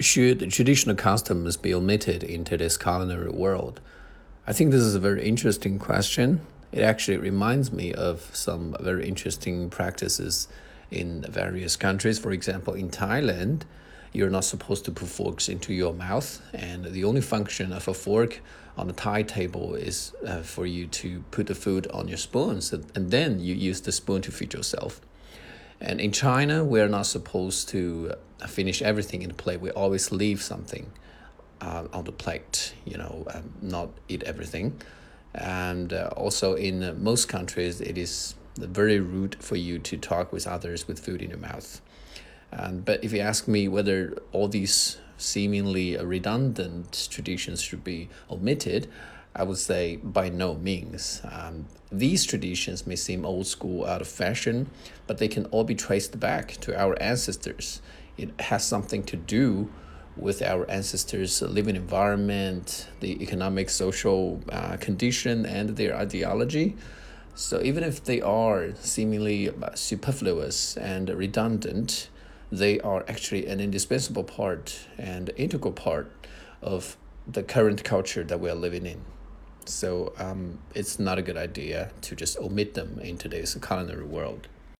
should traditional customs be omitted in today's culinary world? I think this is a very interesting question. It actually reminds me of some very interesting practices in various countries. For example, in Thailand, you're not supposed to put forks into your mouth, and the only function of a fork on the Thai table is uh, for you to put the food on your spoons, and then you use the spoon to feed yourself. And in China, we're not supposed to uh, finish everything in the plate. We always leave something uh, on the plate, you know, um, not eat everything. And uh, also in uh, most countries, it is very rude for you to talk with others with food in your mouth. Um, but if you ask me whether all these seemingly redundant traditions should be omitted, I would say by no means. Um, these traditions may seem old school, out of fashion, but they can all be traced back to our ancestors. It has something to do with our ancestors' living environment, the economic, social uh, condition, and their ideology. So even if they are seemingly superfluous and redundant, they are actually an indispensable part and integral part of the current culture that we are living in. So um, it's not a good idea to just omit them in today's culinary world.